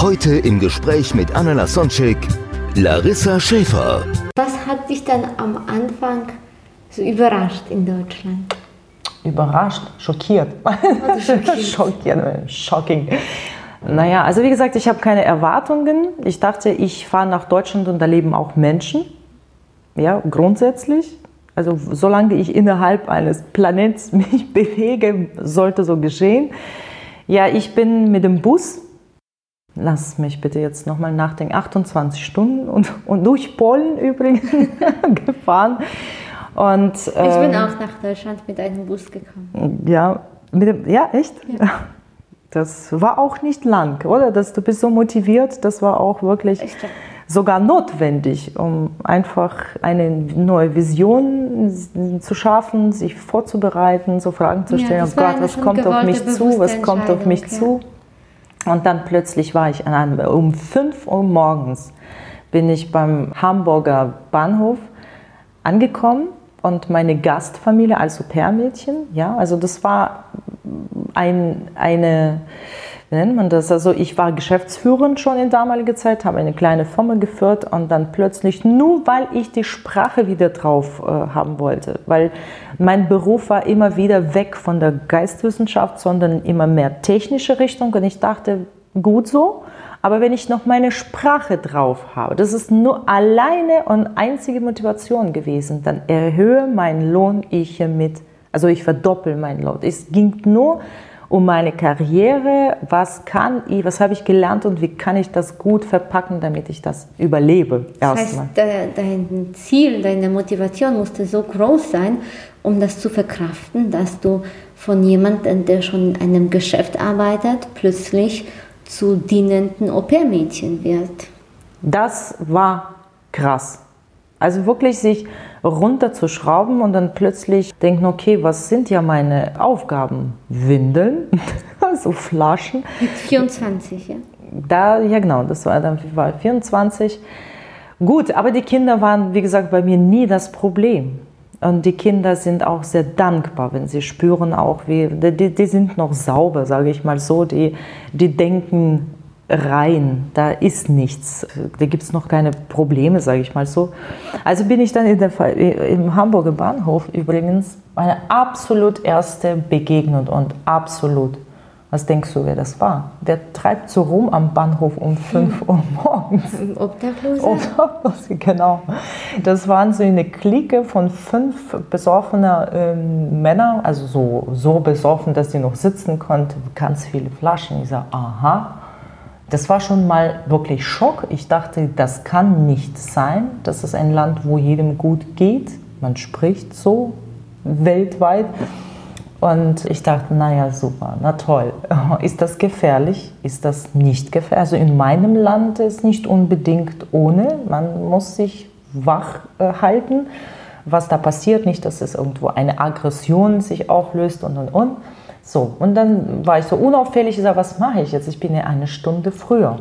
Heute im Gespräch mit Anna Lasonczek, Larissa Schäfer. Was hat dich dann am Anfang so überrascht in Deutschland? überrascht, schockiert. schockiert. schockiert, shocking. Naja, also wie gesagt, ich habe keine Erwartungen. Ich dachte, ich fahre nach Deutschland und da leben auch Menschen. Ja, grundsätzlich. Also solange ich innerhalb eines Planets mich bewege, sollte so geschehen. Ja, ich bin mit dem Bus, lass mich bitte jetzt nochmal nachdenken, 28 Stunden und, und durch Polen übrigens gefahren. Und, Ich bin ähm, auch nach Deutschland mit einem Bus gekommen. ja, mit dem, ja, echt? Das war auch nicht lang, oder? Dass du bist so motiviert, das war auch wirklich sogar notwendig, um einfach eine neue Vision zu schaffen, sich vorzubereiten, so Fragen zu Ja, stellen, das oh Gott, was kommt auf mich zu, was kommt auf mich Entscheidung, zu? Und dann plötzlich war ich an einem, um 5 Uhr morgens bin ich beim Hamburger Bahnhof angekommen und meine Gastfamilie als Au-pair-Mädchen, ja, also das war ein, eine, wie nennt man das? Also ich war Geschäftsführerin schon in damaliger Zeit, habe eine kleine Firma geführt und dann plötzlich, nur weil ich die Sprache wieder drauf äh, haben wollte, weil mein Beruf war immer wieder weg von der Geistwissenschaft, sondern immer mehr technische Richtung und ich dachte, gut so, aber wenn ich noch meine Sprache drauf habe, das ist nur alleine und einzige Motivation gewesen, dann erhöhe meinen Lohn ich hiermit, also ich verdoppel meinen Lohn. Es ging nur um meine Karriere, was kann ich, was habe ich gelernt und wie kann ich das gut verpacken, damit ich das überlebe. Das heißt, de- dein Ziel, deine Motivation musste so groß sein, um das zu verkraften, dass du von jemandem, der schon in einem Geschäft arbeitet, plötzlich zu dienenden Au-pair-Mädchen wird. Das war krass. Also wirklich sich runterzuschrauben und dann plötzlich denken, okay, was sind ja meine Aufgaben? Windeln, so Flaschen. Mit 24, ja? Da, ja genau, das war dann war 24. Gut, aber die Kinder waren, wie gesagt, bei mir nie das Problem. Und die Kinder sind auch sehr dankbar, wenn sie spüren auch, wie, die, die sind noch sauber, sage ich mal so, die, die denken rein, da ist nichts, da gibt es noch keine Probleme, sage ich mal so. Also bin ich dann in der, im Hamburger Bahnhof übrigens meine absolut erste Begegnung und absolut was denkst du, wer das war? Der treibt so rum am Bahnhof um 5 Uhr morgens. Obdachlose? Obdachlose, genau. Das waren so eine Clique von fünf besoffener ähm, Männer, also so, so besoffen, dass sie noch sitzen konnten, ganz viele Flaschen. Ich sage, aha. Das war schon mal wirklich Schock. Ich dachte, das kann nicht sein. Das ist ein Land, wo jedem gut geht. Man spricht so weltweit. Und ich dachte, naja, super, na toll. Ist das gefährlich? Ist das nicht gefährlich? Also in meinem Land ist nicht unbedingt ohne. Man muss sich wach äh, halten, was da passiert. Nicht, dass es irgendwo eine Aggression sich auflöst und und und. So, und dann war ich so unauffällig, ich sage, was mache ich jetzt? Ich bin ja eine Stunde früher.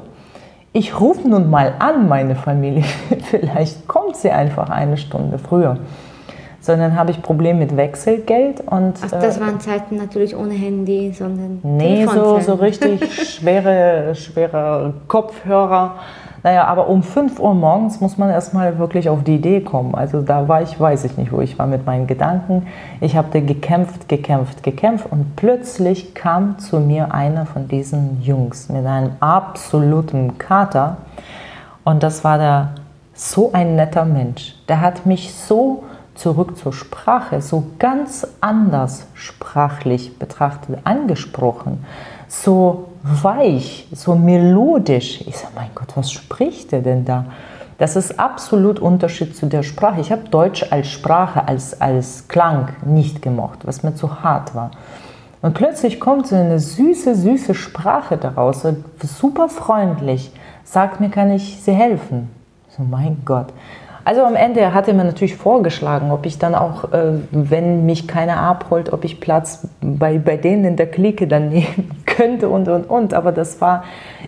Ich rufe nun mal an, meine Familie. Vielleicht kommt sie einfach eine Stunde früher. Sondern habe ich Probleme mit Wechselgeld und Ach, das äh, waren Zeiten natürlich ohne Handy, sondern Nee, so, so richtig schwere, schwere Kopfhörer. Naja, aber um 5 Uhr morgens muss man erstmal wirklich auf die Idee kommen. Also da war ich, weiß ich nicht, wo ich war mit meinen Gedanken. Ich habe gekämpft, gekämpft, gekämpft und plötzlich kam zu mir einer von diesen Jungs mit einem absoluten Kater. Und das war der so ein netter Mensch. Der hat mich so zurück zur Sprache, so ganz anders sprachlich betrachtet, angesprochen. So weich, so melodisch. Ich sage, mein Gott, was spricht er denn da? Das ist absolut Unterschied zu der Sprache. Ich habe Deutsch als Sprache, als, als Klang nicht gemocht, was mir zu hart war. Und plötzlich kommt so eine süße, süße Sprache daraus, super freundlich. Sagt mir, kann ich Sie helfen? So, mein Gott. Also am Ende hat er mir natürlich vorgeschlagen, ob ich dann auch, äh, wenn mich keiner abholt, ob ich Platz bei, bei denen in der Clique dann nehmen könnte und, und, und. Aber das war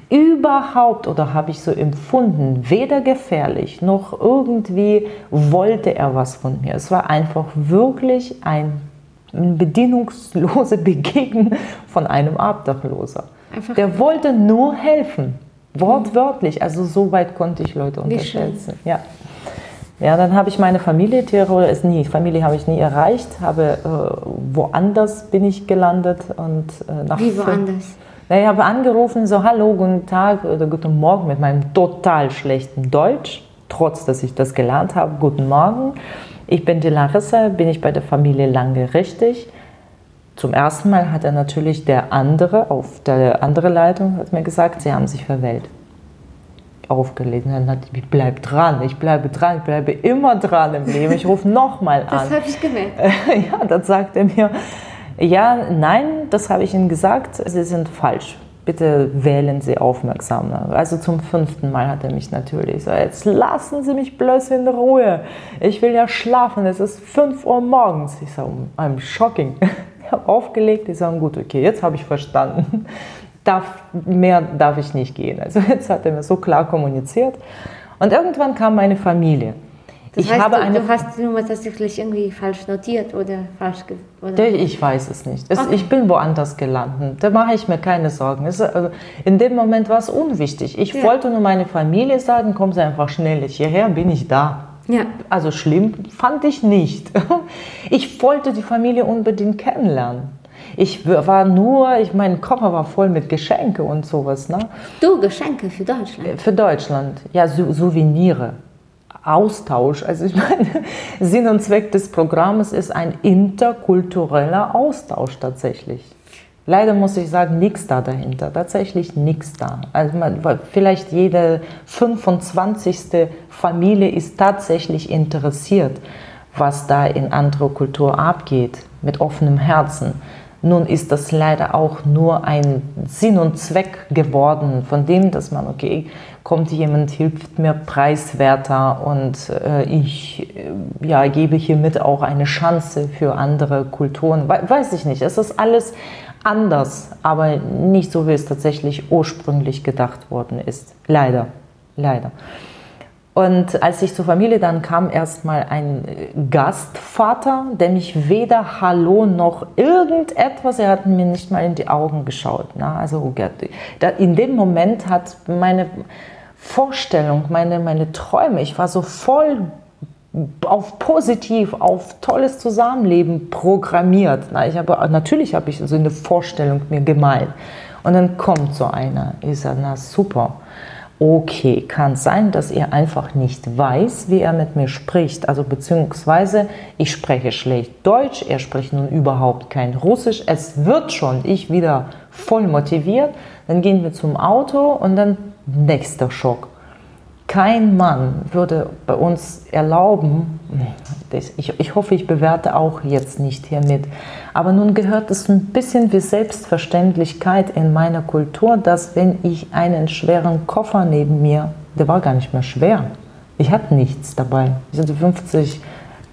überhaupt, oder habe ich so empfunden, weder gefährlich noch irgendwie wollte er was von mir. Es war einfach wirklich ein bedienungslose Begegnung von einem Obdachloser. Einfach Der wollte nur helfen, wortwörtlich. Also so weit konnte ich Leute unterschätzen. Ja. Ja, dann habe ich meine Familie, Tirol ist nie, Familie habe ich nie erreicht, habe äh, woanders bin ich gelandet und äh, nach Wie woanders? Ja, ich habe angerufen, so hallo, guten Tag oder guten Morgen mit meinem total schlechten Deutsch, trotz dass ich das gelernt habe. Guten Morgen, ich bin die Larissa, bin ich bei der Familie Lange richtig. Zum ersten Mal hat er natürlich der andere auf der andere Leitung hat mir gesagt, sie haben sich verwählt aufgelegt. Und dann hat ich bleib dran, ich bleibe dran, ich bleibe immer dran im Leben. Ich rufe nochmal an. Das habe ich gemerkt. ja, dann sagt er mir, ja, nein, das habe ich Ihnen gesagt, Sie sind falsch. Bitte wählen Sie aufmerksam. Also zum fünften Mal hat er mich natürlich so, jetzt lassen Sie mich bloß in Ruhe. Ich will ja schlafen, es ist 5 Uhr morgens. Ich sage, I'm shocking. Ich habe aufgelegt, ich sage, gut, okay, jetzt habe ich verstanden darf, mehr darf ich nicht gehen. Also jetzt hat er mir so klar kommuniziert. Und irgendwann kam meine Familie. Das ich heißt, habe du, eine, du hast die Nummer tatsächlich irgendwie falsch notiert oder falsch oder? Ich weiß es nicht. Es, okay. Ich bin woanders gelandet. Da mache ich mir keine Sorgen. Es, also in dem Moment war es unwichtig. Ich ja. wollte nur meine Familie sagen, kommen Sie einfach schnell hierher, bin ich da. Ja. Also schlimm fand ich nicht. Ich wollte die Familie unbedingt kennenlernen. Ich war nur, ich mein Koffer war voll mit Geschenke und sowas. Ne? Du, Geschenke für Deutschland? Äh, für Deutschland, ja, Sou Souvenire. Austausch. Also ich meine, Sinn und Zweck des Programms ist ein interkultureller Austausch tatsächlich. Leider muss ich sagen, nichts da dahinter, tatsächlich nichts da. Also man, vielleicht jede 25. Familie ist tatsächlich interessiert, was da in anderer Kultur abgeht, mit offenem Herzen. Nun ist das leider auch nur ein Sinn und Zweck geworden, von dem, dass man, okay, kommt jemand, hilft mir preiswerter und äh, ich äh, ja, gebe hiermit auch eine Chance für andere Kulturen. We weiß ich nicht, es ist alles anders, aber nicht so, wie es tatsächlich ursprünglich gedacht worden ist. Leider, leider. Und als ich zur Familie dann kam, erstmal ein Gastvater, der mich weder Hallo noch irgendetwas, er hat mir nicht mal in die Augen geschaut. Ne? Also in dem Moment hat meine Vorstellung, meine, meine Träume, ich war so voll auf positiv, auf tolles Zusammenleben programmiert. Na, ich habe, natürlich habe ich so eine Vorstellung mir gemalt. Und dann kommt so einer. Ich sage, na super okay, kann sein, dass er einfach nicht weiß, wie er mit mir spricht. Also beziehungsweise ich spreche schlecht Deutsch, er spricht nun überhaupt kein Russisch. Es wird schon, ich wieder voll motiviert. Dann gehen wir zum Auto und dann nächster Schock. Kein Mann würde bei uns erlauben, ich, ich hoffe, ich bewerte auch jetzt nicht hiermit, aber nun gehört es ein bisschen wie Selbstverständlichkeit in meiner Kultur, dass wenn ich einen schweren Koffer neben mir, der war gar nicht mehr schwer, ich hatte nichts dabei, ich hatte 50,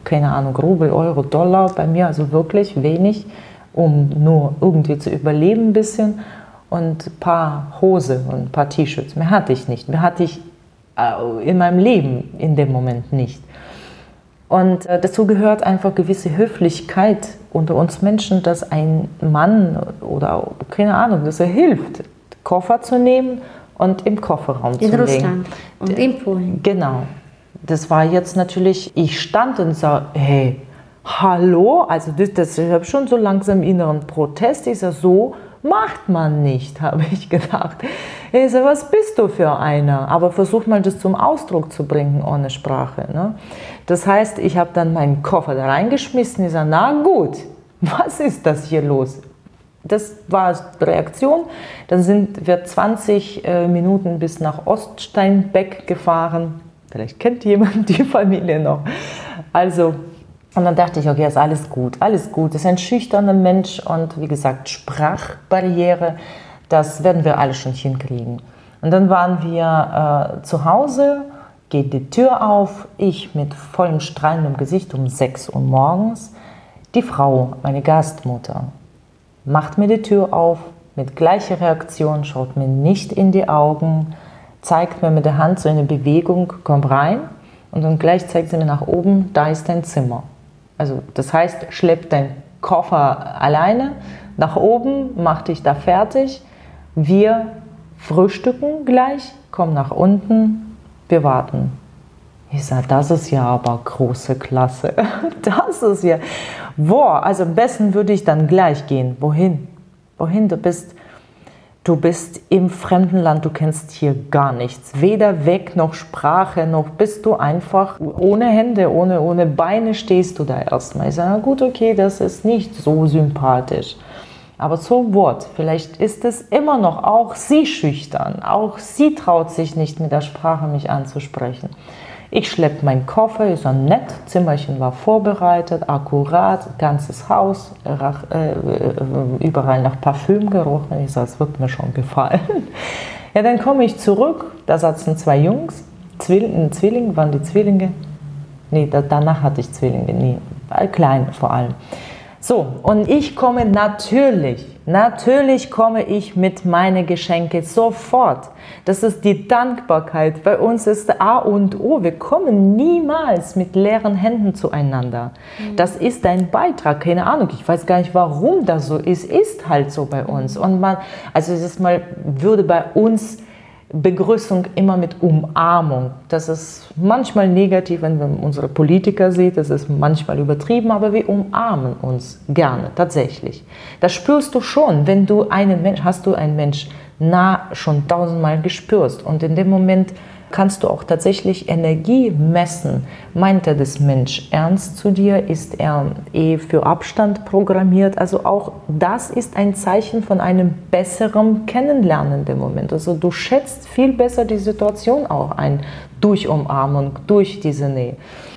keine Ahnung, Rubel, Euro, Dollar bei mir, also wirklich wenig, um nur irgendwie zu überleben ein bisschen und ein paar Hose und ein paar T-Shirts. Mehr hatte ich nicht. Mehr hatte ich äh, in meinem Leben in dem Moment nicht. Und äh, dazu gehört einfach gewisse Höflichkeit unter uns Menschen, dass ein Mann oder keine Ahnung, dass er hilft, Koffer zu nehmen und im Kofferraum in zu legen. In Russland und in Polen. Genau. Das war jetzt natürlich, ich stand und sah, hey, hallo, also das, das ich habe schon so langsam inneren Protest, ist ja so macht man nicht, habe ich gedacht. Ich so, was bist du für einer? Aber versuch mal das zum Ausdruck zu bringen ohne Sprache. Ne? Das heißt, ich habe dann meinen Koffer da reingeschmissen. Ich sage, na gut, was ist das hier los? Das war die Reaktion. Dann sind wir 20 äh, Minuten bis nach Oststeinbeck gefahren. Vielleicht kennt jemand die Familie noch. Also Und dann dachte ich, okay, ist alles gut, alles gut. Das ist ein schüchterner Mensch und wie gesagt, Sprachbarriere, das werden wir alle schon hinkriegen. Und dann waren wir äh, zu Hause, geht die Tür auf, ich mit vollem strahlendem Gesicht um 6 Uhr morgens. Die Frau, meine Gastmutter, macht mir die Tür auf, mit gleicher Reaktion, schaut mir nicht in die Augen, zeigt mir mit der Hand so eine Bewegung, komm rein und dann gleich zeigt sie mir nach oben, da ist dein Zimmer. Also das heißt, schlepp deinen Koffer alleine nach oben, mach dich da fertig. Wir frühstücken gleich, komm nach unten, wir warten. Ich sage, das ist ja aber große Klasse. Das ist ja. Boah, also am besten würde ich dann gleich gehen. Wohin? Wohin? Du bist Du bist im fremden Land, du kennst hier gar nichts. Weder Weg noch Sprache, noch bist du einfach ohne Hände, ohne, ohne Beine stehst du da erstmal. Ich sage, na gut, okay, das ist nicht so sympathisch. Aber so what? Vielleicht ist es immer noch auch sie schüchtern. Auch sie traut sich nicht mit der Sprache mich anzusprechen. Ich schleppe meinen Koffer, ist so nett, Zimmerchen war vorbereitet, akkurat, ganzes Haus, äh, äh, überall nach Parfüm gerochen. Ich sage, es wird mir schon gefallen. Ja, dann komme ich zurück, da saßen zwei Jungs, Zwillinge, Zwillinge waren die Zwillinge? Nee, da, danach hatte ich Zwillinge, nee, klein vor allem. So, und ich komme natürlich, natürlich komme ich mit meinen Geschenke sofort. Das ist die Dankbarkeit. Bei uns ist A und O. Wir kommen niemals mit leeren Händen zueinander. Mhm. Das ist ein Beitrag, keine Ahnung. Ich weiß gar nicht, warum das so ist. Ist halt so bei uns. Und man, also es ist mal, würde bei uns Begrüßung immer mit Umarmung. Das ist manchmal negativ, wenn man unsere Politiker sieht, das ist manchmal übertrieben, aber wir umarmen uns gerne, tatsächlich. Das spürst du schon, wenn du einen Mensch, hast du einen Mensch nah schon tausendmal gespürst und in dem Moment kannst du auch tatsächlich Energie messen. Meint er das Mensch ernst zu dir? Ist er eh für Abstand programmiert? Also auch das ist ein Zeichen von einem besseren Kennenlernen im Moment. Also du schätzt viel besser die Situation auch ein durch Umarmung, durch diese Nähe.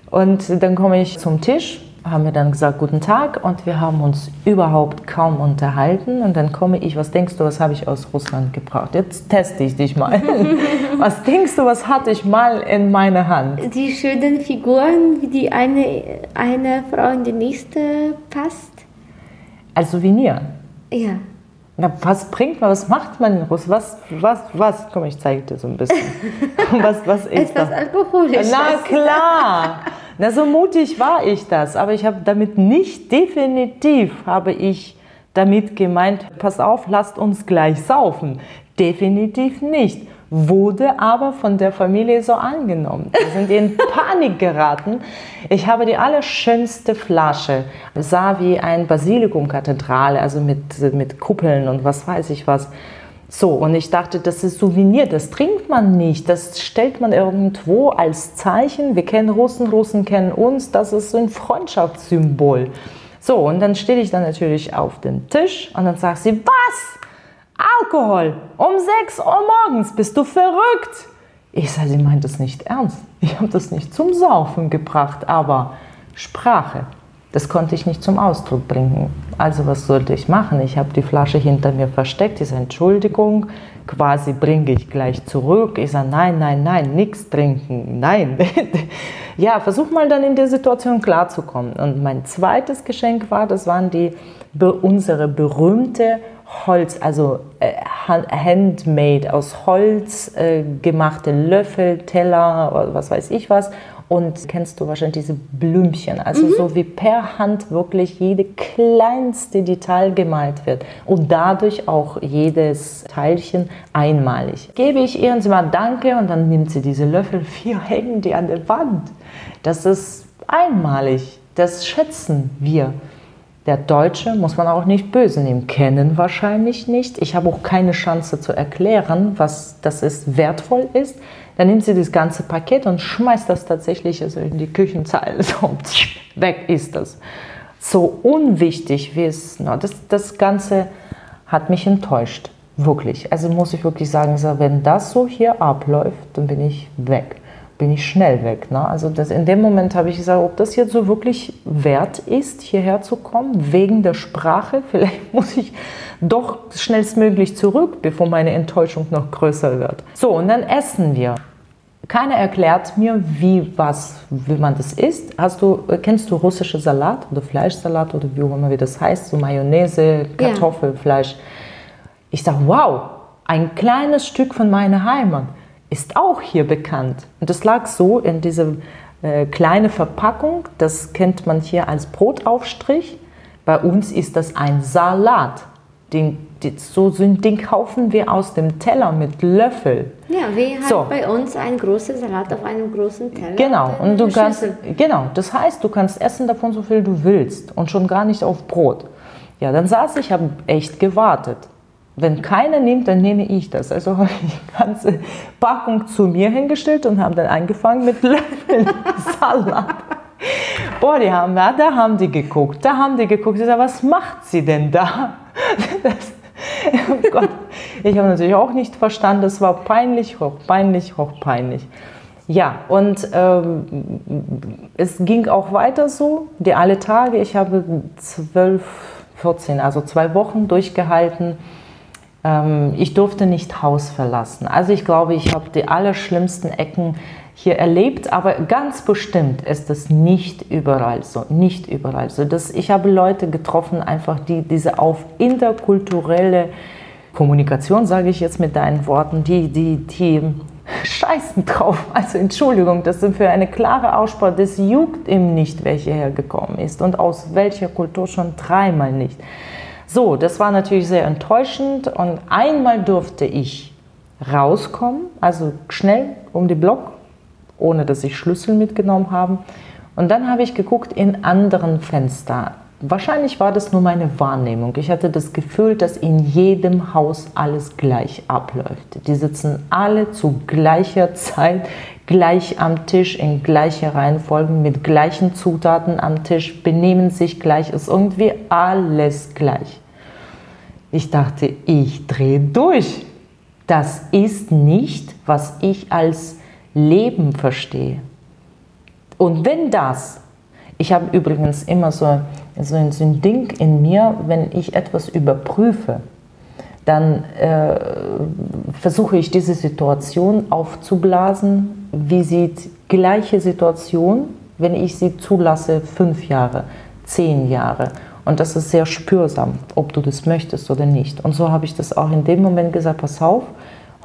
Und dann komme ich zum Tisch haben wir dann gesagt, guten Tag und wir haben uns überhaupt kaum unterhalten und dann komme ich, was denkst du, was habe ich aus Russland gebracht? Jetzt teste ich dich mal. was denkst du, was hatte ich mal in meiner Hand? Die schönen Figuren, wie die eine, eine Frau in die nächste passt. Als Souvenir? Ja. Na, was bringt man, was macht man in Russland? Was, was, was? Komm, ich zeige dir so ein bisschen. was, was ist Etwas das? alkoholisch. Na klar. Na, so mutig war ich das, aber ich habe damit nicht, definitiv habe ich damit gemeint, pass auf, lasst uns gleich saufen. Definitiv nicht. Wurde aber von der Familie so angenommen. Wir sind in Panik geraten. Ich habe die allerschönste Flasche, sah wie ein Basilikumkathedrale, also mit, mit Kuppeln und was weiß ich was so, und ich dachte, das ist Souvenir, das trinkt man nicht, das stellt man irgendwo als Zeichen. Wir kennen Russen, Russen kennen uns, das ist ein Freundschaftssymbol. So, und dann stehe ich dann natürlich auf dem Tisch und dann sagt sie, was? Alkohol? Um 6 Uhr morgens, bist du verrückt? Ich sage, sie meint das nicht ernst. Ich habe das nicht zum Saufen gebracht, aber Sprache. Das konnte ich nicht zum Ausdruck bringen. Also was sollte ich machen? Ich habe die Flasche hinter mir versteckt. Sage, Entschuldigung, quasi bringe ich gleich zurück. Ich sage, nein, nein, nein, nichts trinken, nein. ja, versuch mal dann in der Situation klarzukommen. Und mein zweites Geschenk war, das waren die unsere berühmte Holz, also äh, handmade, aus Holz äh, gemachte Löffel, Teller, was weiß ich was und kennst du wahrscheinlich diese Blümchen, also mhm. so wie per Hand wirklich jede kleinste Detail gemalt wird und dadurch auch jedes Teilchen einmalig. Gebe ich ihr und sie mal Danke und dann nimmt sie diese Löffel, vier hängen die an der Wand. Das ist einmalig, das schätzen wir. Der Deutsche muss man auch nicht böse nehmen, kennen wahrscheinlich nicht. Ich habe auch keine Chance zu erklären, was das ist, wertvoll ist. Dann nimmt sie das ganze Paket und schmeißt das tatsächlich also in die Küchenzeile. So, weg ist das. So unwichtig wie es, no, das, das Ganze hat mich enttäuscht. Wirklich. Also muss ich wirklich sagen, wenn das so hier abläuft, dann bin ich weg. bin ich schnell weg. Ne? Also das, in dem Moment habe ich gesagt, ob das jetzt so wirklich wert ist, hierher zu kommen, wegen der Sprache. Vielleicht muss ich doch schnellstmöglich zurück, bevor meine Enttäuschung noch größer wird. So, und dann essen wir. Keiner erklärt mir, wie, was, wie man das isst. Hast du, kennst du russische Salat oder Fleischsalat oder wie auch immer wie das heißt, so Mayonnaise, Kartoffel, ja. Fleisch. Ich sage, wow, ein kleines Stück von meiner Heimat ist auch hier bekannt. Und das lag so in dieser äh, kleine Verpackung, das kennt man hier als Brotaufstrich. Bei uns ist das ein Salat. Den, so den kaufen wir aus dem Teller mit Löffel. Ja, wie halt so. bei uns ein großer Salat auf einem großen Teller. Genau, und du kannst, genau, das heißt, du kannst essen davon so viel du willst und schon gar nicht auf Brot. Ja, dann saß ich, habe echt gewartet. Wenn keiner nimmt, dann nehme ich das. Also habe ich die ganze Packung zu mir hingestellt und habe dann angefangen mit Löffeln Salat. Boah, die haben, da, da haben die geguckt, da haben die geguckt. Ich sage, was macht sie denn da? Das, oh Gott. Ich habe natürlich auch nicht verstanden, das war peinlich, hoch peinlich, hoch peinlich. Ja, und ähm, es ging auch weiter so, die alle Tage. Ich habe zwölf, 14, also zwei Wochen durchgehalten ähm, ich durfte nicht Haus verlassen. Also ich glaube, ich habe die allerschlimmsten Ecken hier erlebt, aber ganz bestimmt ist es nicht überall so, nicht überall so. Das, ich habe Leute getroffen, einfach die diese auf interkulturelle Kommunikation, sage ich jetzt mit deinen Worten, die, die, die scheißen drauf. Also Entschuldigung, das sind für eine klare Aussprache, das juckt ihm nicht, welcher hergekommen ist und aus welcher Kultur schon dreimal nicht. So, das war natürlich sehr enttäuschend und einmal durfte ich rauskommen, also schnell um die Block, ohne dass ich Schlüssel mitgenommen habe. Und dann habe ich geguckt in anderen Fenster. Wahrscheinlich war das nur meine Wahrnehmung. Ich hatte das Gefühl, dass in jedem Haus alles gleich abläuft. Die sitzen alle zu gleicher Zeit gleich am Tisch, in gleicher Reihenfolge, mit gleichen Zutaten am Tisch, benehmen sich gleich, ist irgendwie alles gleich. Ich dachte, ich drehe durch. Das ist nicht, was ich als Leben verstehe. Und wenn das, ich habe übrigens immer so, so, ein, so ein Ding in mir, wenn ich etwas überprüfe, dann äh, versuche ich diese Situation aufzublasen. Wie sieht gleiche Situation, wenn ich sie zulasse, fünf Jahre, zehn Jahre? Und das ist sehr spürsam, ob du das möchtest oder nicht. Und so habe ich das auch in dem Moment gesagt, pass auf,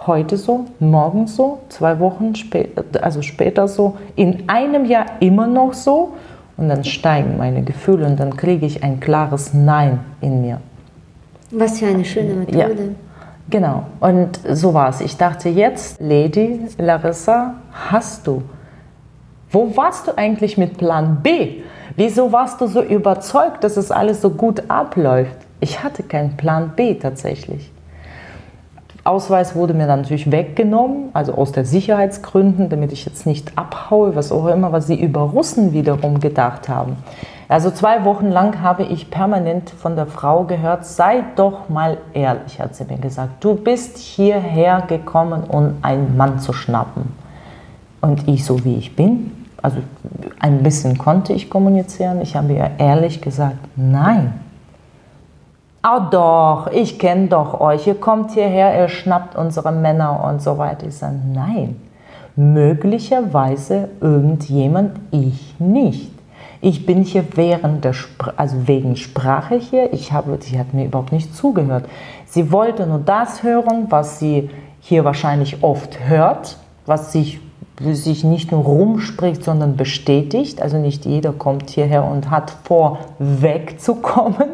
heute so, morgen so, zwei Wochen später, also später so, in einem Jahr immer noch so. Und dann steigen meine Gefühle und dann kriege ich ein klares Nein in mir. Was für eine schöne Methode. Ja, genau. Und so war es. Ich dachte jetzt, Lady Larissa, hast du. Wo warst du eigentlich mit Plan B? Wieso warst du so überzeugt, dass es alles so gut abläuft? Ich hatte keinen Plan B tatsächlich. Ausweis wurde mir dann natürlich weggenommen, also aus der Sicherheitsgründen, damit ich jetzt nicht abhaue, was auch immer, was sie über Russen wiederum gedacht haben. Also zwei Wochen lang habe ich permanent von der Frau gehört, sei doch mal ehrlich, hat sie mir gesagt. Du bist hierher gekommen, um einen Mann zu schnappen. Und ich, so wie ich bin, also ein bisschen konnte ich kommunizieren, ich habe ihr ehrlich gesagt, nein. Oh doch, ich kenne doch euch, ihr kommt hierher, ihr schnappt unsere Männer und so weiter. Ich sage, nein, möglicherweise irgendjemand, ich nicht. Ich bin hier während der Spr also wegen Sprache hier. Ich habe, sie hat mir überhaupt nicht zugehört. Sie wollte nur das hören, was sie hier wahrscheinlich oft hört, was sich, sich nicht nur rumspricht, sondern bestätigt. Also nicht jeder kommt hierher und hat vor, wegzukommen.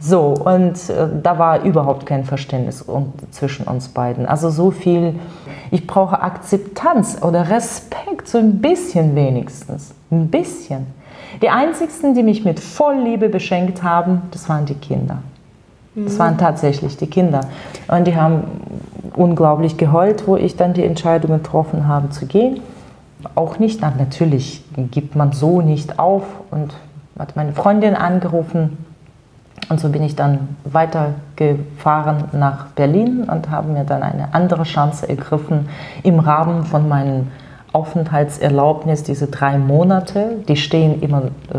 So, und äh, da war überhaupt kein Verständnis zwischen uns beiden. Also so viel, ich brauche Akzeptanz oder Respekt, so ein bisschen wenigstens. Ein bisschen. Die einzigsten, die mich mit Vollliebe beschenkt haben, das waren die Kinder. Das waren tatsächlich die Kinder. Und die haben unglaublich geheult, wo ich dann die Entscheidung getroffen habe zu gehen. Auch nicht, na, natürlich gibt man so nicht auf und hat meine Freundin angerufen. Und so bin ich dann weitergefahren nach Berlin und habe mir dann eine andere Chance ergriffen, im Rahmen von meinen Aufenthaltserlaubnis, diese drei Monate, die stehen immer äh,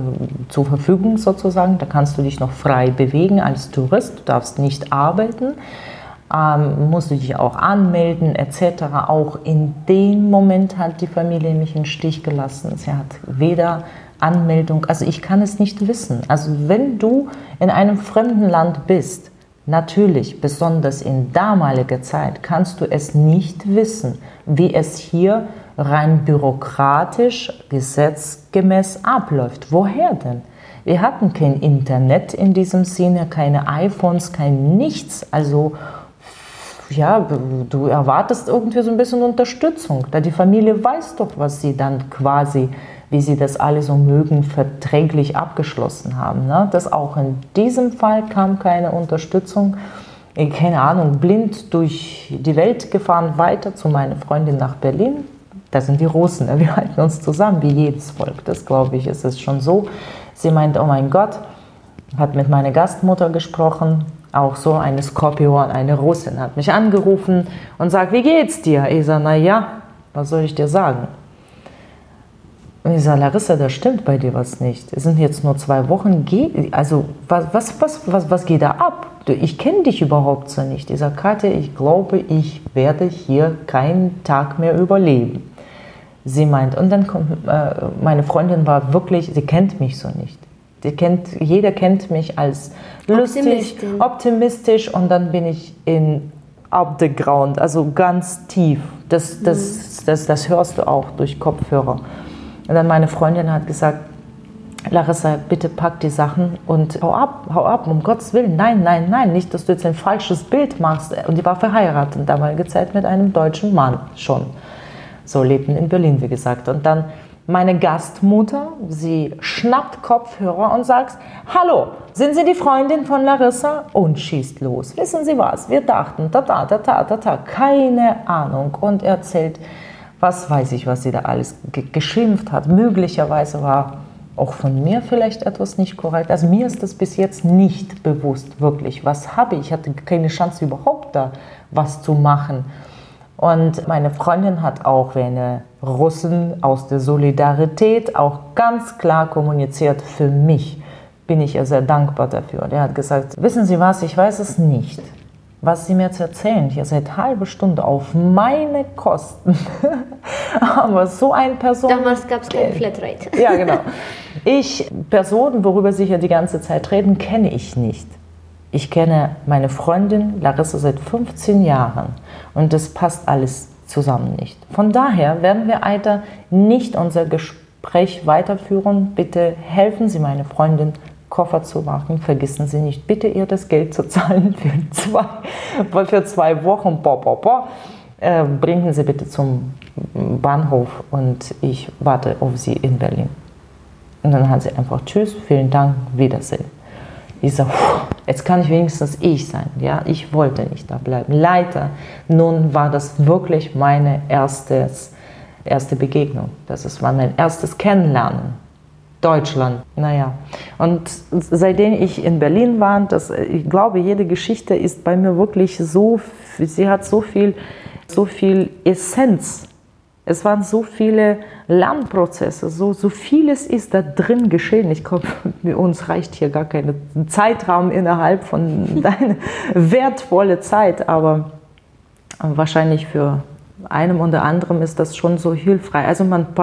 zur Verfügung sozusagen. Da kannst du dich noch frei bewegen als Tourist, du darfst nicht arbeiten, ähm, musst du dich auch anmelden etc. Auch in dem Moment hat die Familie mich im Stich gelassen. Sie hat weder Anmeldung, also ich kann es nicht wissen. Also wenn du in einem fremden Land bist, natürlich, besonders in damaliger Zeit, kannst du es nicht wissen, wie es hier rein bürokratisch, gesetzgemäß abläuft. Woher denn? Wir hatten kein Internet in diesem Sinne, keine iPhones, kein nichts. Also ja, du erwartest irgendwie so ein bisschen Unterstützung. Da die Familie weiß doch, was sie dann quasi, wie sie das alle so mögen, verträglich abgeschlossen haben. Ne? Das auch in diesem Fall kam keine Unterstützung. Keine Ahnung, blind durch die Welt gefahren, weiter zu meiner Freundin nach Berlin. Da sind die Russen, ne? wir halten uns zusammen wie jedes Volk. Das glaube ich, ist es schon so. Sie meint, oh mein Gott, hat mit meiner Gastmutter gesprochen, auch so eine Skorpion, eine Russin, hat mich angerufen und sagt, wie geht's dir? Ich sage, na ja, was soll ich dir sagen? Und ich sage, Larissa, da stimmt bei dir was nicht. Es sind jetzt nur zwei Wochen. Also, was, was, was, was, was geht da ab? Ich kenne dich überhaupt so nicht. Ich sage, Katja, ich glaube, ich werde hier keinen Tag mehr überleben. Sie meint, und dann kommt, äh, meine Freundin war wirklich, sie kennt mich so nicht. Die kennt, jeder kennt mich als lustig, optimistisch und dann bin ich in up the ground, also ganz tief. Das, das, mhm. das, das hörst du auch durch Kopfhörer. Und dann meine Freundin hat gesagt, Larissa, bitte pack die Sachen und hau ab, hau ab, um Gottes Willen. Nein, nein, nein, nicht, dass du jetzt ein falsches Bild machst. Und die war verheiratet in damaliger Zeit mit einem deutschen Mann schon. So lebten in Berlin, wie gesagt. Und dann meine Gastmutter, sie schnappt Kopfhörer und sagt, hallo, sind Sie die Freundin von Larissa? Und schießt los. Wissen Sie was? Wir dachten, da, da, da, da, da, da, keine Ahnung. Und erzählt, was weiß ich, was sie da alles geschimpft hat. Möglicherweise war auch von mir vielleicht etwas nicht korrekt. Also mir ist das bis jetzt nicht bewusst, wirklich. Was habe ich? Ich hatte keine Chance überhaupt da was zu machen. Und meine Freundin hat auch wie eine Russin aus der Solidarität auch ganz klar kommuniziert, für mich bin ich ihr sehr dankbar dafür. Und er hat gesagt, wissen Sie was, ich weiß es nicht, was Sie mir jetzt erzählen, hier seit halbe Stunde auf meine Kosten. Aber so eine Person... Damals gab es kein Flatrate. ja, genau. Ich, Personen, worüber Sie hier die ganze Zeit reden, kenne ich nicht. Ich kenne meine Freundin Larissa seit 15 Jahren und das passt alles zusammen nicht. Von daher werden wir weiter nicht unser Gespräch weiterführen. Bitte helfen Sie meine Freundin Koffer zu machen. Vergessen Sie nicht, bitte ihr das Geld zu zahlen für zwei, für zwei Wochen. Bo, bo, bo. Äh, bringen Sie bitte zum Bahnhof und ich warte auf Sie in Berlin. Und dann hat sie einfach Tschüss, vielen Dank, Wiedersehen. Ich so, jetzt kann ich wenigstens ich sein. Ja, ich wollte nicht da bleiben. Leider, nun war das wirklich meine erstes, erste Begegnung. Das war mein erstes Kennenlernen. Deutschland, naja. Und seitdem ich in Berlin war, das, ich glaube, jede Geschichte ist bei mir wirklich so, sie hat so viel, so viel Essenz es waren so viele Lernprozesse, so, so vieles ist da drin geschehen. Ich glaube, uns reicht hier gar kein Zeitraum innerhalb von deiner wertvolle Zeit, aber wahrscheinlich für einem oder anderen ist das schon so hilfreich. Also man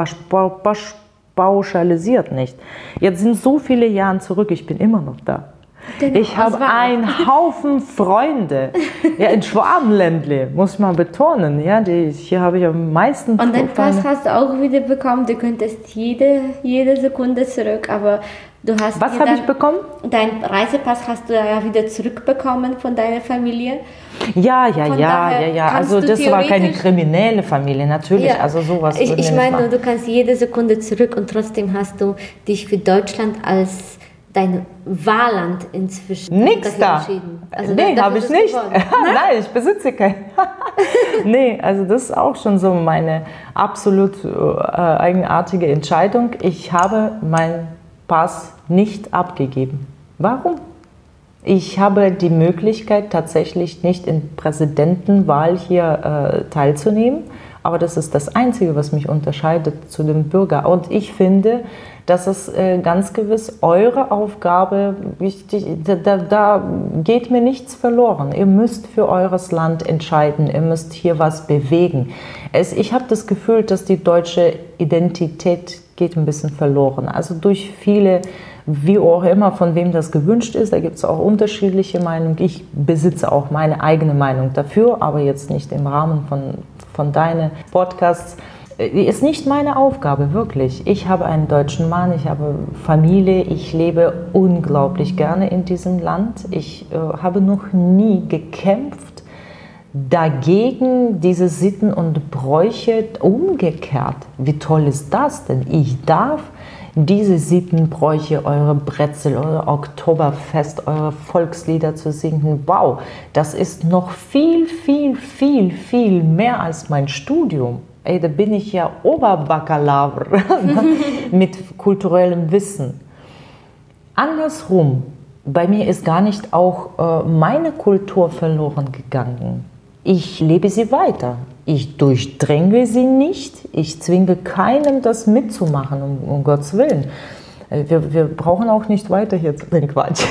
pauschalisiert nicht. Jetzt sind so viele Jahre zurück, ich bin immer noch da. Genau, ich habe einen Haufen Freunde. Ja, in Schwabenländle, muss man betonen. Ja, die, hier habe ich am meisten Und dein Pass hast du auch wieder bekommen. Du könntest jede, jede Sekunde zurück, aber du hast. Was habe ich bekommen? Dein Reisepass hast du ja wieder zurückbekommen von deiner Familie. Ja, ja, von ja, ja, ja. Also das war keine kriminelle Familie, natürlich. Ja. Also sowas. Ich, ich meine, du kannst jede Sekunde zurück und trotzdem hast du dich für Deutschland als dein Wahlland inzwischen Nix da. entschieden? Also nee, habe ich nicht. Nein, ich besitze kein. nee, also das ist auch schon so meine absolut äh, eigenartige Entscheidung. Ich habe meinen Pass nicht abgegeben. Warum? Ich habe die Möglichkeit, tatsächlich nicht in Präsidentenwahl hier äh, teilzunehmen Aber das ist das Einzige, was mich unterscheidet zu dem Bürger. Und ich finde, dass es äh, ganz gewiss eure Aufgabe, wichtig, da, da geht mir nichts verloren. Ihr müsst für eures Land entscheiden, ihr müsst hier was bewegen. Es, ich habe das Gefühl, dass die deutsche Identität geht ein bisschen verloren. Also durch viele, wie auch immer, von wem das gewünscht ist, da gibt es auch unterschiedliche Meinungen. Ich besitze auch meine eigene Meinung dafür, aber jetzt nicht im Rahmen von, von deinen Podcasts ist nicht meine Aufgabe, wirklich. Ich habe einen deutschen Mann, ich habe Familie, ich lebe unglaublich gerne in diesem Land. Ich äh, habe noch nie gekämpft dagegen diese Sitten und Bräuche umgekehrt. Wie toll ist das denn? Ich darf diese Sittenbräuche, eure Brezel, eure Oktoberfest, eure Volkslieder zu singen. Wow, das ist noch viel, viel, viel, viel mehr als mein Studium ey, da bin ich ja Oberbakalaur mit kulturellem Wissen. Andersrum, bei mir ist gar nicht auch äh, meine Kultur verloren gegangen. Ich lebe sie weiter. Ich durchdränge sie nicht. Ich zwinge keinem, das mitzumachen, um, um Gottes Willen. Äh, wir, wir brauchen auch nicht weiter hier zu den Quatsch.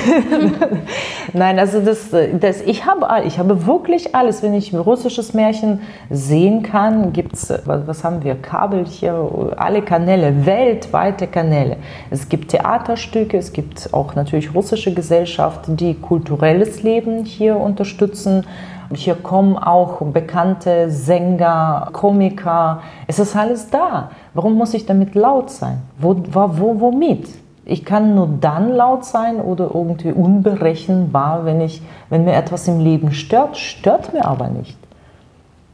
Nein, also das, das, ich, habe, ich habe wirklich alles. Wenn ich ein russisches Märchen sehen kann, gibt es, was, was haben wir, Kabel hier, alle Kanäle, weltweite Kanäle. Es gibt Theaterstücke, es gibt auch natürlich russische Gesellschaften, die kulturelles Leben hier unterstützen. Hier kommen auch bekannte Sänger, Komiker. Es ist alles da. Warum muss ich damit laut sein? Wo, wo, womit? Ich kann nur dann laut sein oder irgendwie unberechenbar, wenn, ich, wenn mir etwas im Leben stört, stört mir aber nicht.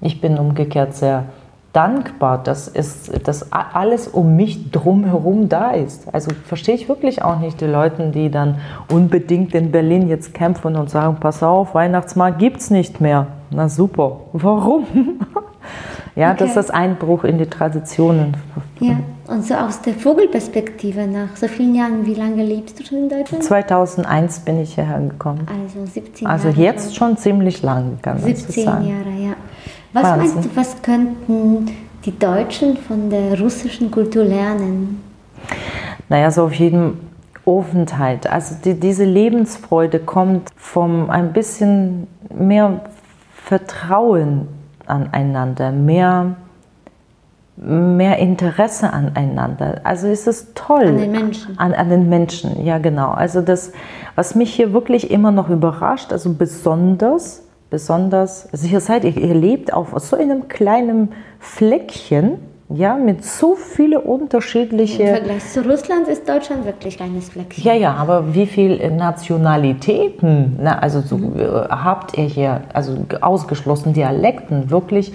Ich bin umgekehrt sehr dankbar, dass, es, dass alles um mich drumherum da ist. Also verstehe ich wirklich auch nicht die Leute, die dann unbedingt in Berlin jetzt kämpfen und sagen, pass auf, Weihnachtsmarkt gibt es nicht mehr. Na super, warum? ja, okay. das ist das Einbruch in die Traditionen. Ja, und so aus der Vogelperspektive nach so vielen Jahren, wie lange lebst du schon in Deutschland? 2001 bin ich hierher gekommen. Also 17 also Jahre. Also jetzt schon, ziemlich lang, kann man 17 sagen. Jahre, ja. Was Wahnsinn. meinst du, was könnten die Deutschen von der russischen Kultur lernen? Naja, so auf jeden Aufenthalt. Also die, diese Lebensfreude kommt vom ein bisschen mehr Vertrauen aneinander, mehr, mehr Interesse aneinander. Also ist es toll. An den Menschen. An, an den Menschen, ja genau. Also das, was mich hier wirklich immer noch überrascht, also besonders, besonders, also ihr seid, ihr lebt auf so einem kleinen Fleckchen, ja, mit so viele unterschiedliche. Im Vergleich zu Russland ist Deutschland wirklich ein kleines Fleckchen. Ja, ja, aber wie viele Nationalitäten, na, also so, mhm. habt ihr hier, also ausgeschlossen Dialekten, wirklich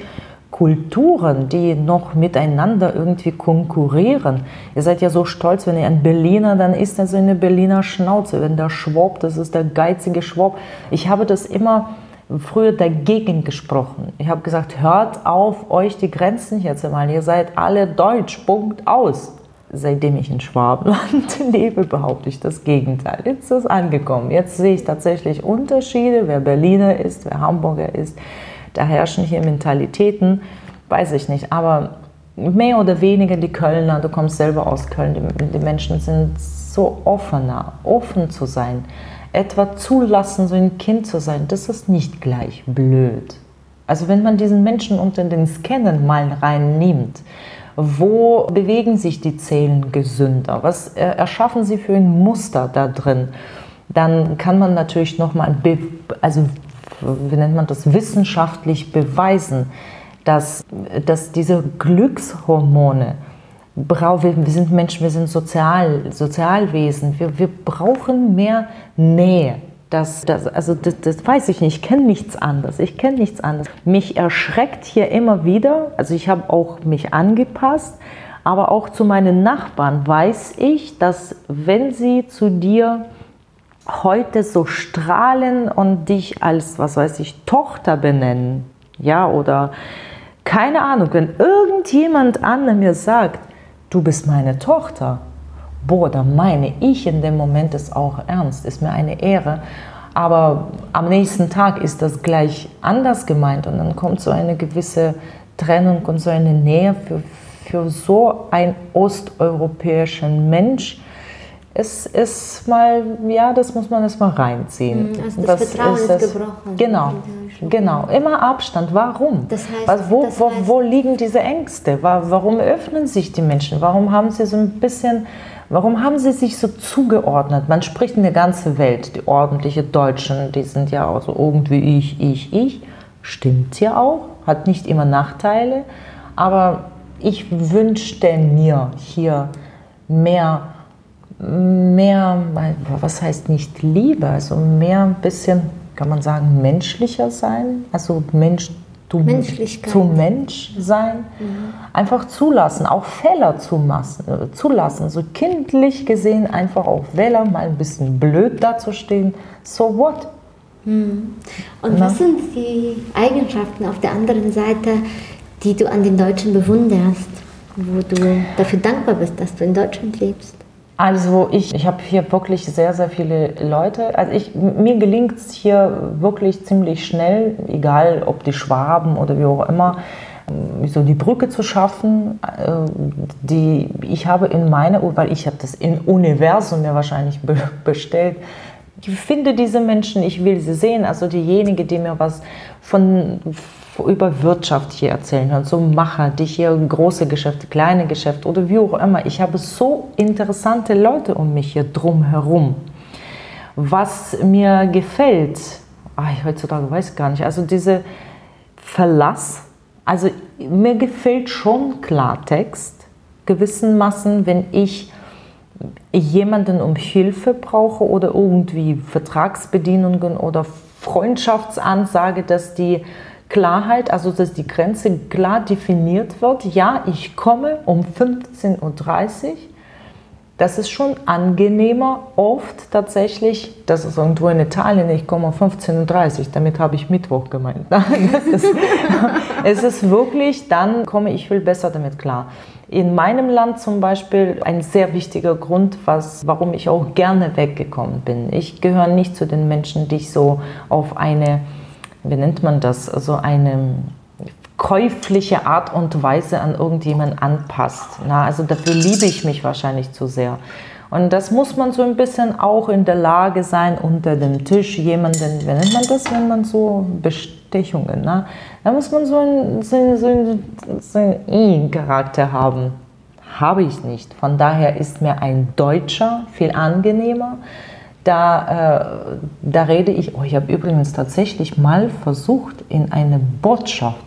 Kulturen, die noch miteinander irgendwie konkurrieren. Ihr seid ja so stolz, wenn ihr ein Berliner, dann ist das so eine Berliner Schnauze. Wenn der Schwab, das ist der geizige Schwab. Ich habe das immer früher dagegen gesprochen. Ich habe gesagt, hört auf, euch die Grenzen hier zu malen. Ihr seid alle deutsch, Punkt aus. Seitdem ich in Schwabenland lebe, behaupte ich das Gegenteil. Jetzt ist es angekommen. Jetzt sehe ich tatsächlich Unterschiede, wer Berliner ist, wer Hamburger ist. Da herrschen hier Mentalitäten, weiß ich nicht. Aber mehr oder weniger die Kölner, du kommst selber aus Köln, die, die Menschen sind so offener, offen zu sein etwa zulassen, so ein Kind zu sein, das ist nicht gleich blöd. Also wenn man diesen Menschen unter den Scannen mal reinnimmt, wo bewegen sich die Zellen gesünder? Was äh, erschaffen sie für ein Muster da drin? Dann kann man natürlich nochmal, also wie nennt man das, wissenschaftlich beweisen, dass, dass diese Glückshormone, wir sind Menschen, wir sind Sozial, Sozialwesen, wir, wir brauchen mehr Nähe. Das, das, also das, das weiß ich nicht, ich kenne nichts anderes. Ich kenne nichts anderes. Mich erschreckt hier immer wieder, also ich habe auch mich angepasst, aber auch zu meinen Nachbarn weiß ich, dass wenn sie zu dir heute so strahlen und dich als, was weiß ich, Tochter benennen, ja, oder keine Ahnung, wenn irgendjemand an mir sagt, du bist meine Tochter. Boah, da meine ich in dem Moment es auch ernst, ist mir eine Ehre. Aber am nächsten Tag ist das gleich anders gemeint und dann kommt so eine gewisse Trennung und so eine Nähe für, für so einen osteuropäischen Mensch. Es ist mal, ja, das muss man erst mal reinziehen. Mhm, also das Vertrauen ist, es. gebrochen. Genau, genau. Immer Abstand. Warum? Das heißt- Was, wo, das wo, heißt- wo liegen diese Ängste? Wa- Warum öffnen sich die Menschen? Warum haben sie so ein bisschen, warum haben sie sich so zugeordnet? Man spricht in der ganzen Welt, die ordentliche Deutschen, die sind ja auch so irgendwie ich, ich, ich. Stimmt ja auch, hat nicht immer Nachteile, aber ich wünschte mir hier mehr, mehr, was heißt nicht Liebe, also mehr ein bisschen, kann man sagen, menschlicher sein, also Mensch zu, Mensch sein, einfach zulassen, auch Fehler zu massen, äh, zulassen, so kindlich gesehen einfach auch Fehler, mal ein bisschen blöd dazustehen, so what? Und Na? was sind die Eigenschaften auf der anderen Seite, die du an den Deutschen bewunderst, wo du dafür dankbar bist, dass du in Deutschland lebst? Also ich, ich habe hier wirklich sehr, sehr viele Leute. Also ich, mir gelingt es hier wirklich ziemlich schnell, egal ob die Schwaben oder wie auch immer, ähm, so die Brücke zu schaffen. äh, Die ich habe in meiner, weil ich habe das im Universum mir wahrscheinlich be bestellt. Ich finde diese Menschen, ich will sie sehen. Also diejenige, die mir was von über Wirtschaft hier erzählen hören, so Macher, die hier große Geschäfte, kleine Geschäfte oder wie auch immer. Ich habe so interessante Leute um mich hier drumherum. Was mir gefällt, ah, ich heutzutage weiß gar nicht, also diese Verlass, also mir gefällt schon Klartext, gewissen Massen, wenn ich jemanden um Hilfe brauche oder irgendwie Vertragsbedienungen oder Freundschaftsansage, dass die Klarheit, also dass die Grenze klar definiert wird. Ja, ich komme um 15.30 Uhr. Das ist schon angenehmer, oft tatsächlich, das ist irgendwo in Italien, ich komme um 15.30 Uhr, damit habe ich Mittwoch gemeint. Ist, es ist wirklich, dann komme ich viel besser damit klar. In meinem Land zum Beispiel ein sehr wichtiger Grund, was, warum ich auch gerne weggekommen bin. Ich gehöre nicht zu den Menschen, die ich so auf eine, wie nennt man das, so eine käufliche Art und Weise an irgendjemanden anpasst. Na, also dafür liebe ich mich wahrscheinlich zu sehr. Und das muss man so ein bisschen auch in der Lage sein, unter dem Tisch jemanden, wie nennt man das, wenn man so Bestechungen, na? da muss man so einen, so einen, so einen, so einen Charakter haben. Habe ich nicht. Von daher ist mir ein Deutscher viel angenehmer. Da, äh, da rede ich, oh, ich habe übrigens tatsächlich mal versucht, in eine Botschaft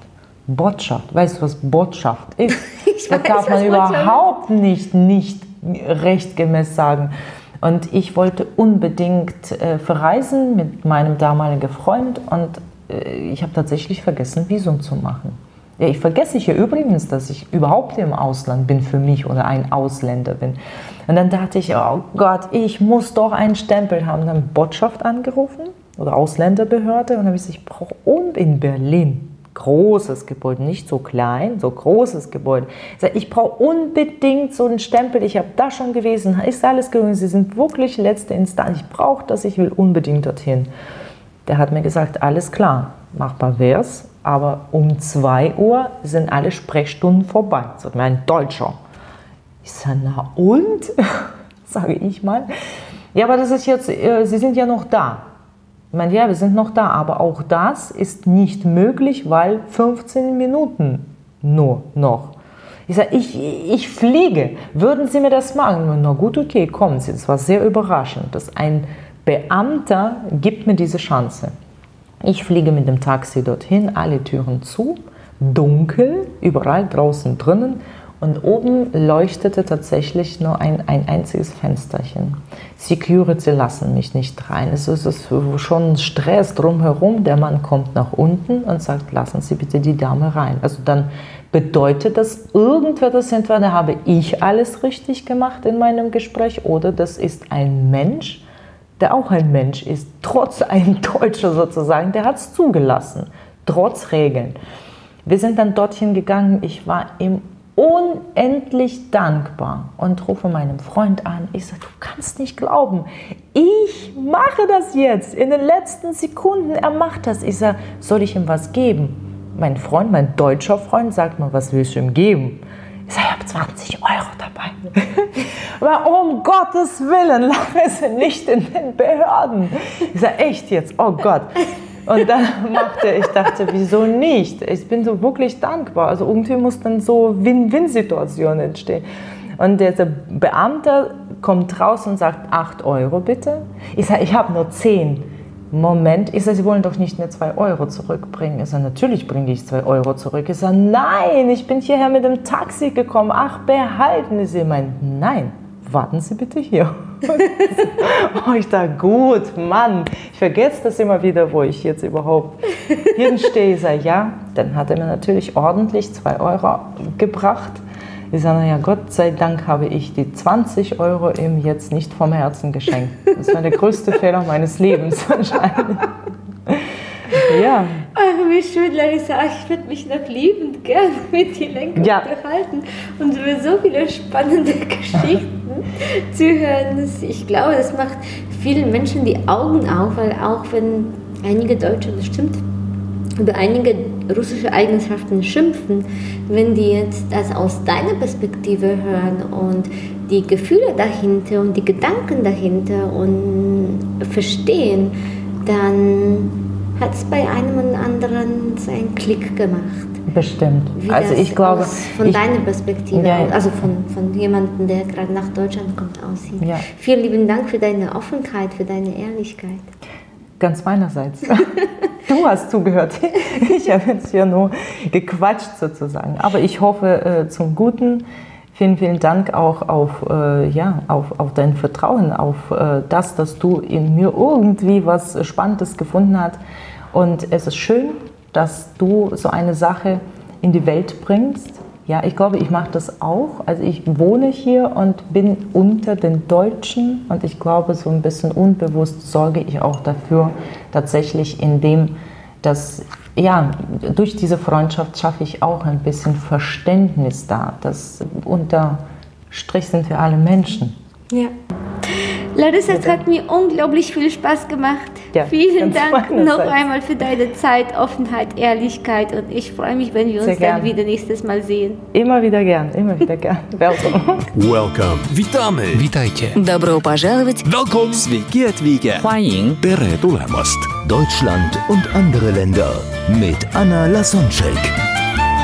Botschaft. Weißt du, was Botschaft ist? Ich das weiß, darf man überhaupt nicht, nicht rechtgemäß sagen. Und ich wollte unbedingt äh, verreisen mit meinem damaligen Freund und äh, ich habe tatsächlich vergessen, Visum zu machen. Ja, ich vergesse hier übrigens, dass ich überhaupt im Ausland bin für mich oder ein Ausländer bin. Und dann dachte ich, oh Gott, ich muss doch einen Stempel haben. Dann Botschaft angerufen oder Ausländerbehörde und dann habe ich gesagt, ich brauche und in Berlin großes Gebäude, nicht so klein, so großes Gebäude. Ich brauche unbedingt so einen Stempel. Ich habe da schon gewesen, ist alles gelungen. Sie sind wirklich letzte Instanz. Ich brauche das, ich will unbedingt dorthin. Der hat mir gesagt, alles klar, machbar wär's, aber um 2 Uhr sind alle Sprechstunden vorbei. Sagt mir ein Deutscher. Ich sage, na und? Sage ich mal. Ja, aber das ist jetzt, äh, Sie sind ja noch da. Ich meine, ja, wir sind noch da, aber auch das ist nicht möglich, weil 15 Minuten nur noch. Ich sage, ich, ich fliege. Würden Sie mir das machen? Na gut, okay, kommen Sie. Das war sehr überraschend, dass ein Beamter gibt mir diese Chance. Ich fliege mit dem Taxi dorthin, alle Türen zu, dunkel, überall draußen drinnen und oben leuchtete tatsächlich nur ein, ein einziges Fensterchen. Security lassen mich nicht rein. Es ist schon Stress drumherum. Der Mann kommt nach unten und sagt, lassen Sie bitte die Dame rein. Also dann bedeutet das irgendwer das entweder habe ich alles richtig gemacht in meinem Gespräch oder das ist ein Mensch, der auch ein Mensch ist, trotz ein Deutscher sozusagen, der hat es zugelassen, trotz Regeln. Wir sind dann dorthin gegangen. Ich war im unendlich dankbar und rufe meinem Freund an. Ich sage, du kannst nicht glauben, ich mache das jetzt in den letzten Sekunden. Er macht das. Ich sage, soll ich ihm was geben? mein Freund, mein deutscher Freund, sagt mir, was willst du ihm geben? Ich sage, ich habe 20 Euro dabei. Aber um Gottes Willen, lange sie nicht in den Behörden. Ich sage, echt jetzt? Oh Gott. Und dann machte ich dachte, wieso nicht? Ich bin so wirklich dankbar. Also irgendwie muss dann so Win-Win-Situation entstehen. Und der Beamte kommt raus und sagt, 8 Euro bitte. Ich sage, ich habe nur 10. Moment, ich sage, Sie wollen doch nicht mehr 2 Euro zurückbringen. Ich sage, natürlich bringe ich 2 Euro zurück. Ich sage, nein, ich bin hierher mit dem Taxi gekommen. Ach, behalten Sie. mein, nein, warten Sie bitte hier. oh, ich dachte, gut, Mann, ich vergesse das immer wieder, wo ich jetzt überhaupt hinstehe. Ich sage, ja, dann hat er mir natürlich ordentlich 2 Euro gebracht. Ich sage, naja, Gott sei Dank habe ich die 20 Euro ihm jetzt nicht vom Herzen geschenkt. Das war der größte Fehler meines Lebens wahrscheinlich. Ja. Ach, wie schön, Larissa. Ich würde mich noch liebend gerne mit dir länger ja. unterhalten und über so viele spannende Geschichten zu hören. Ich glaube, das macht vielen Menschen die Augen auf, weil auch wenn einige Deutsche, das stimmt, über einige russische Eigenschaften schimpfen, wenn die jetzt das aus deiner Perspektive hören und die Gefühle dahinter und die Gedanken dahinter und verstehen, dann hat es bei einem und anderen seinen Klick gemacht. Bestimmt. Wie also ich glaube, von ich, deiner Perspektive, ja, also von, von jemandem, der gerade nach Deutschland kommt, aussieht. Ja. Vielen lieben Dank für deine Offenheit, für deine Ehrlichkeit. Ganz meinerseits. du hast zugehört. Ich habe jetzt hier nur gequatscht sozusagen. Aber ich hoffe äh, zum Guten. Vielen, vielen Dank auch auf, äh, ja, auf, auf dein Vertrauen, auf äh, das, dass du in mir irgendwie was Spannendes gefunden hast. Und es ist schön, dass du so eine Sache in die Welt bringst ja, ich glaube, ich mache das auch. Also ich wohne hier und bin unter den Deutschen und ich glaube, so ein bisschen unbewusst sorge ich auch dafür, tatsächlich indem, dass ja, durch diese Freundschaft schaffe ich auch ein bisschen Verständnis da. dass unter Strich sind wir alle Menschen. Ja. Larissa, es hat mir unglaublich viel Spaß gemacht. Ja, Vielen Dank noch einmal für deine Zeit, Offenheit, Ehrlichkeit und ich freue mich, wenn wir uns Sehr dann wieder nächstes Mal sehen. Immer wieder gern, immer wieder gern. Welcome. Welcome. Witamy. Witajcie. Добро пожаловать. Welcome. Sveiki atvykę. 欢迎. Tere tulemast. Deutschland und andere Länder mit Anna Lasonczek.